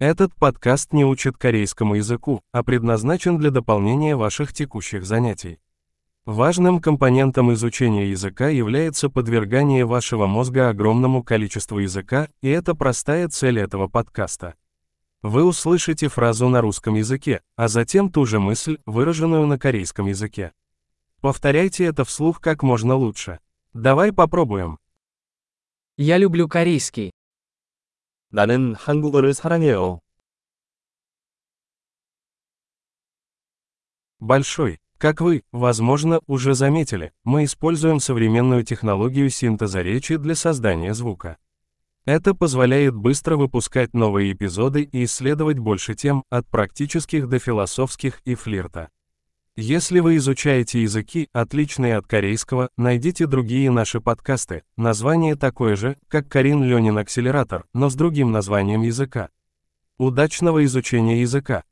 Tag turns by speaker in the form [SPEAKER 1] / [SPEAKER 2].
[SPEAKER 1] Этот подкаст не учит корейскому языку, а предназначен для дополнения ваших текущих занятий. Важным компонентом изучения языка является подвергание вашего мозга огромному количеству языка, и это простая цель этого подкаста. Вы услышите фразу на русском языке, а затем ту же мысль, выраженную на корейском языке. Повторяйте это вслух как можно лучше. Давай попробуем.
[SPEAKER 2] Я люблю корейский.
[SPEAKER 3] 나는 한국어를 사랑해요.
[SPEAKER 1] Большой. Как вы, возможно, уже заметили, мы используем современную технологию синтеза речи для создания звука. Это позволяет быстро выпускать новые эпизоды и исследовать больше тем, от практических до философских и флирта. Если вы изучаете языки, отличные от корейского, найдите другие наши подкасты. Название такое же, как Карин Ленин Акселератор, но с другим названием языка. Удачного изучения языка!